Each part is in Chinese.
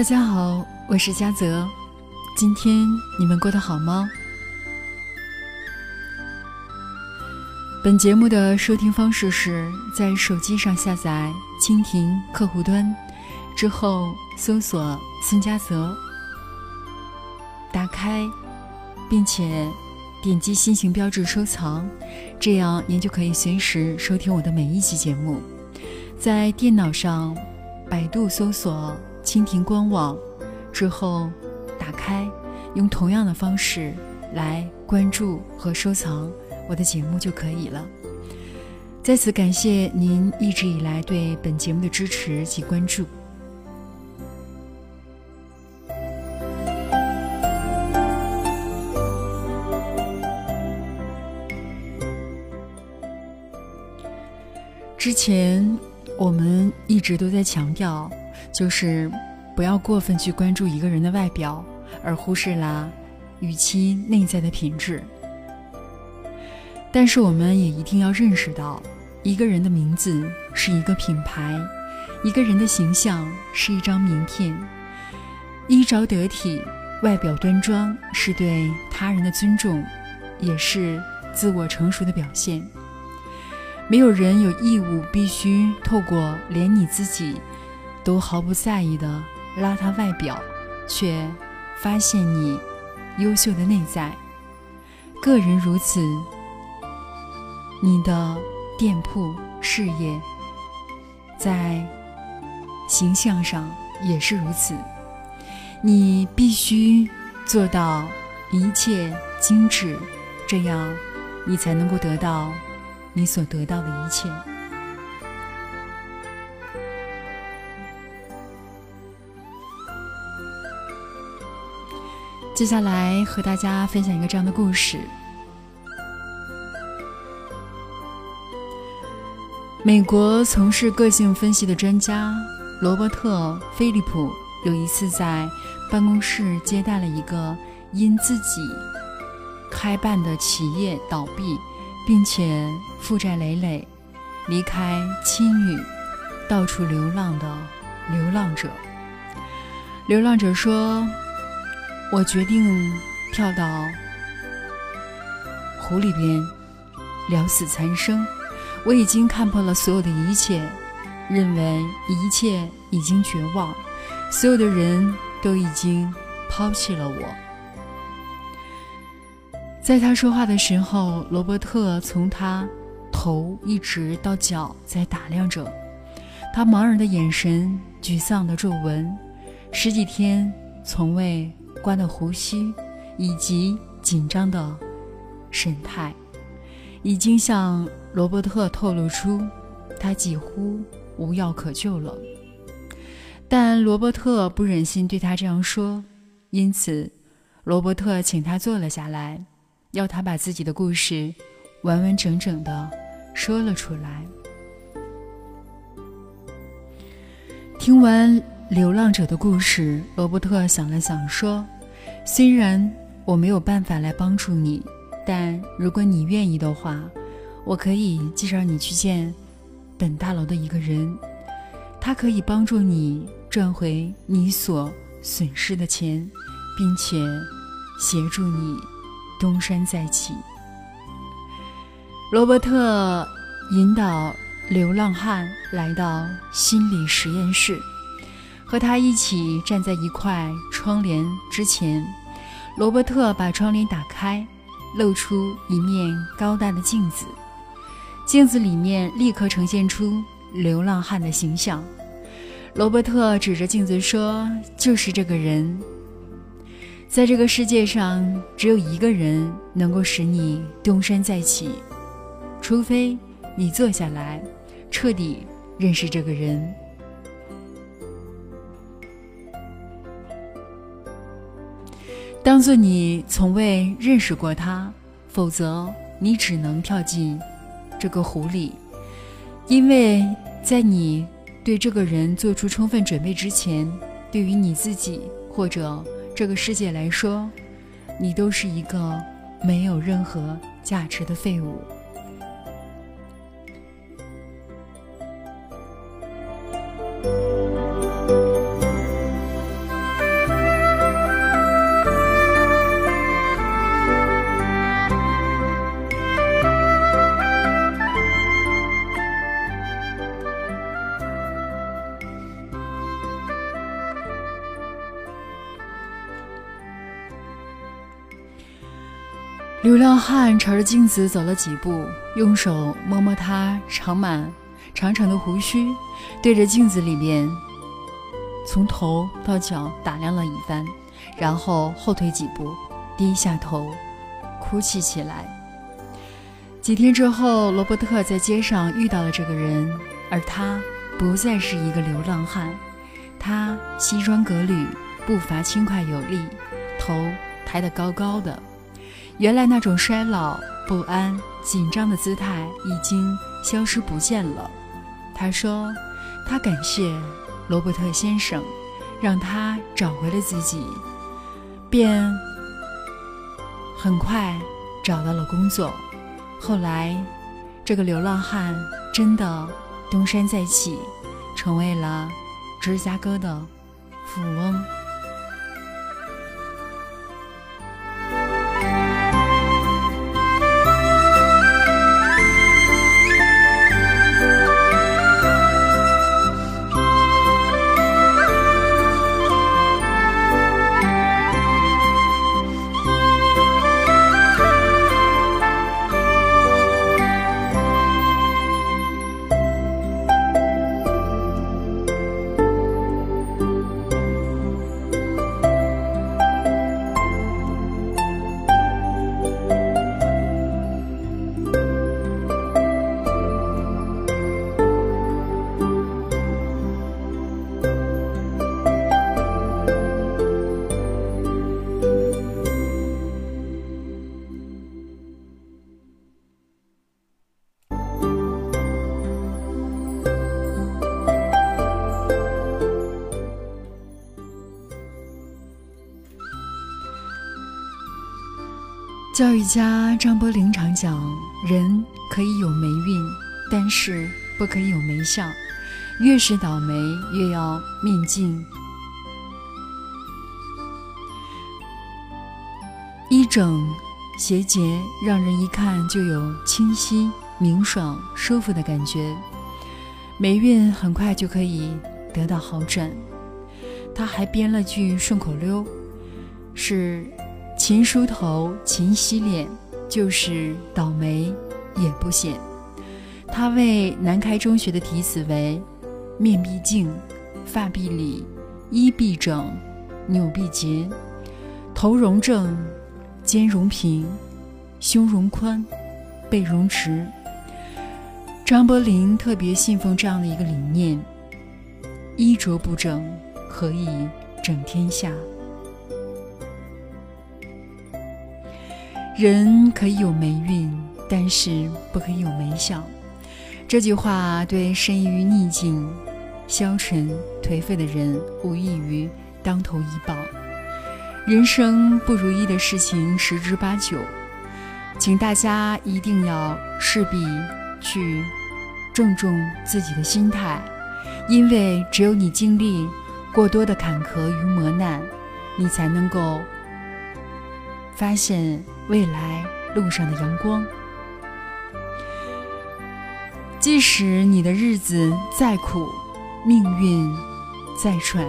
大家好，我是嘉泽。今天你们过得好吗？本节目的收听方式是在手机上下载蜻蜓客户端，之后搜索孙嘉泽，打开，并且点击心形标志收藏，这样您就可以随时收听我的每一期节目。在电脑上，百度搜索蜻蜓官网，之后打开，用同样的方式来关注和收藏我的节目就可以了。在此感谢您一直以来对本节目的支持及关注。之前。我们一直都在强调，就是不要过分去关注一个人的外表，而忽视了与其内在的品质。但是，我们也一定要认识到，一个人的名字是一个品牌，一个人的形象是一张名片。衣着得体、外表端庄，是对他人的尊重，也是自我成熟的表现。没有人有义务必须透过连你自己都毫不在意的邋遢外表，却发现你优秀的内在。个人如此，你的店铺事业在形象上也是如此。你必须做到一切精致，这样你才能够得到。你所得到的一切。接下来和大家分享一个这样的故事：美国从事个性分析的专家罗伯特·菲利普有一次在办公室接待了一个因自己开办的企业倒闭。并且负债累累，离开亲语，到处流浪的流浪者。流浪者说：“我决定跳到湖里边，了死残生。我已经看破了所有的一切，认为一切已经绝望，所有的人都已经抛弃了我。”在他说话的时候，罗伯特从他头一直到脚在打量着他，茫然的眼神、沮丧的皱纹、十几天从未关的呼吸，以及紧张的神态，已经向罗伯特透露出他几乎无药可救了。但罗伯特不忍心对他这样说，因此罗伯特请他坐了下来。要他把自己的故事完完整整的说了出来。听完流浪者的故事，罗伯特想了想，说：“虽然我没有办法来帮助你，但如果你愿意的话，我可以介绍你去见本大楼的一个人，他可以帮助你赚回你所损失的钱，并且协助你。”东山再起。罗伯特引导流浪汉来到心理实验室，和他一起站在一块窗帘之前。罗伯特把窗帘打开，露出一面高大的镜子。镜子里面立刻呈现出流浪汉的形象。罗伯特指着镜子说：“就是这个人。”在这个世界上，只有一个人能够使你东山再起，除非你坐下来，彻底认识这个人。当做你从未认识过他，否则你只能跳进这个湖里，因为在你对这个人做出充分准备之前，对于你自己或者。这个世界来说，你都是一个没有任何价值的废物。流浪汉朝着镜子走了几步，用手摸摸他长满长长的胡须，对着镜子里面从头到脚打量了一番，然后后退几步，低下头，哭泣起来。几天之后，罗伯特在街上遇到了这个人，而他不再是一个流浪汉，他西装革履，步伐轻快有力，头抬得高高的。原来那种衰老、不安、紧张的姿态已经消失不见了。他说：“他感谢罗伯特先生，让他找回了自己，便很快找到了工作。”后来，这个流浪汉真的东山再起，成为了芝加哥的富翁。教育家张伯苓常讲：人可以有霉运，但是不可以有霉相。越是倒霉，越要面镜。衣整鞋洁，让人一看就有清晰、明爽、舒服的感觉，霉运很快就可以得到好转。他还编了句顺口溜，是。勤梳头，勤洗脸，就是倒霉也不显。他为南开中学的题词为：面必净，发必理，衣必整，纽必结，头容正，肩容平，胸容宽，背容直。张伯苓特别信奉这样的一个理念：衣着不整，可以整天下。人可以有霉运，但是不可以有霉相。这句话对身于逆境、消沉、颓废的人无异于当头一棒。人生不如意的事情十之八九，请大家一定要势必去郑重自己的心态，因为只有你经历过多的坎坷与磨难，你才能够发现。未来路上的阳光，即使你的日子再苦，命运再喘，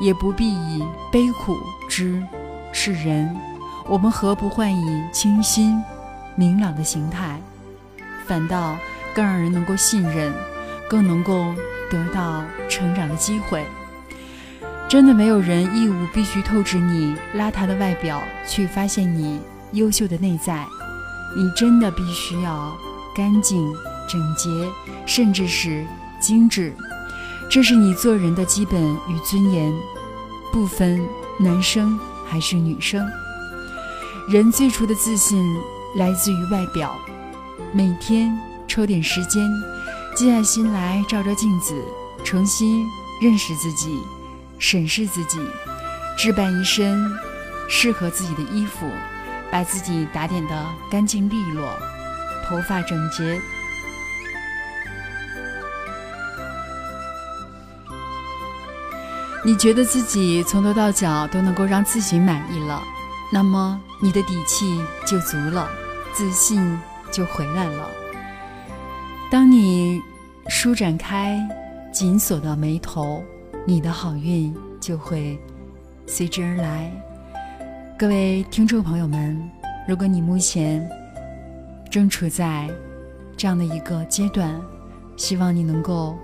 也不必以悲苦之是人。我们何不换以清新明朗的形态，反倒更让人能够信任，更能够得到成长的机会。真的没有人义务必须透支你邋遢的外表，去发现你。优秀的内在，你真的必须要干净、整洁，甚至是精致。这是你做人的基本与尊严，不分男生还是女生。人最初的自信来自于外表。每天抽点时间，静下心来照照镜子，重新认识自己，审视自己，置办一身适合自己的衣服。把自己打点的干净利落，头发整洁。你觉得自己从头到脚都能够让自己满意了，那么你的底气就足了，自信就回来了。当你舒展开紧锁的眉头，你的好运就会随之而来。各位听众朋友们，如果你目前正处在这样的一个阶段，希望你能够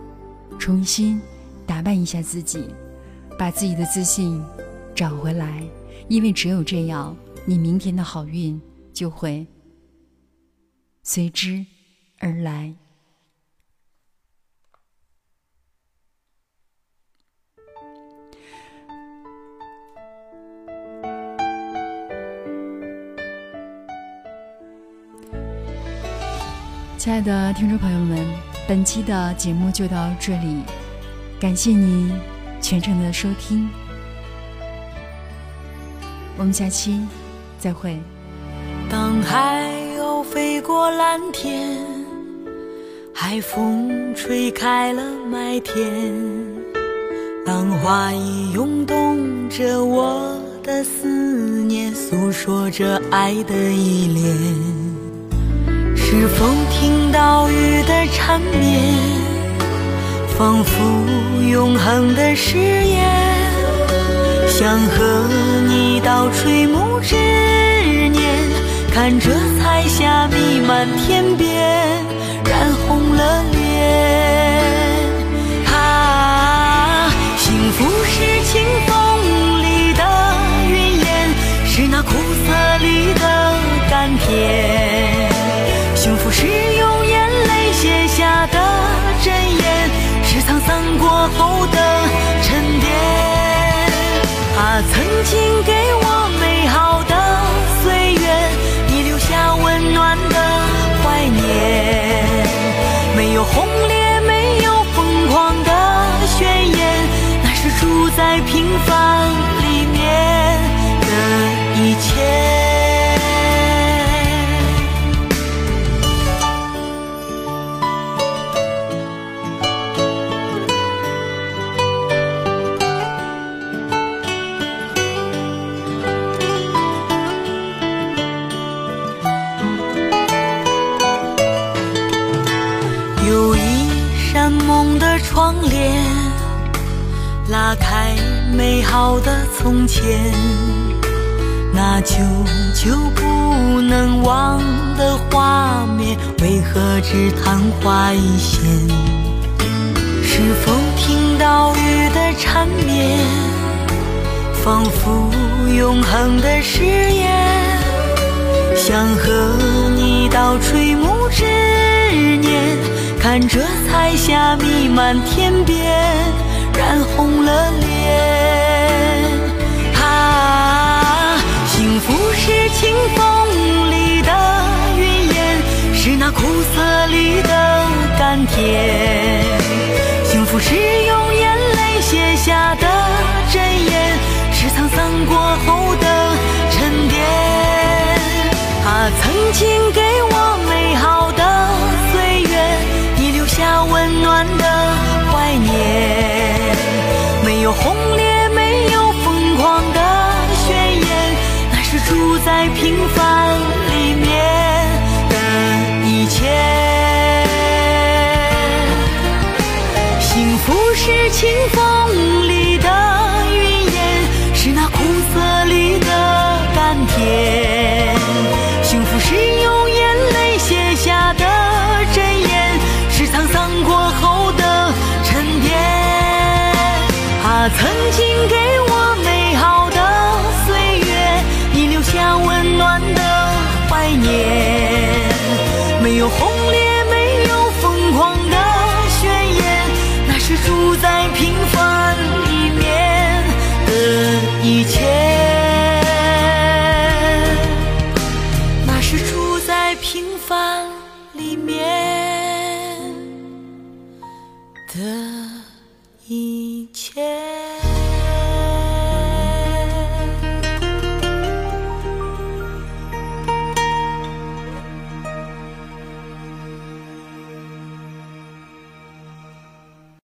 重新打扮一下自己，把自己的自信找回来，因为只有这样，你明天的好运就会随之而来。亲爱的听众朋友们，本期的节目就到这里，感谢您全程的收听，我们下期再会。当海鸥飞过蓝天，海风吹开了麦田，浪花已涌动着我的思念，诉说着爱的依恋。是否听到雨的缠绵，仿佛永恒的誓言？想和你到垂暮之年，看着彩霞弥漫天边，染红了脸。美好的从前，那久久不能忘的画面，为何只昙花一现？是否听到雨的缠绵，仿佛永恒的誓言？想和你到垂暮之年。看着彩霞弥漫天边，染红了脸。啊，幸福是清风里的云烟，是那苦涩里的甘甜。幸福是用眼泪写下的真言，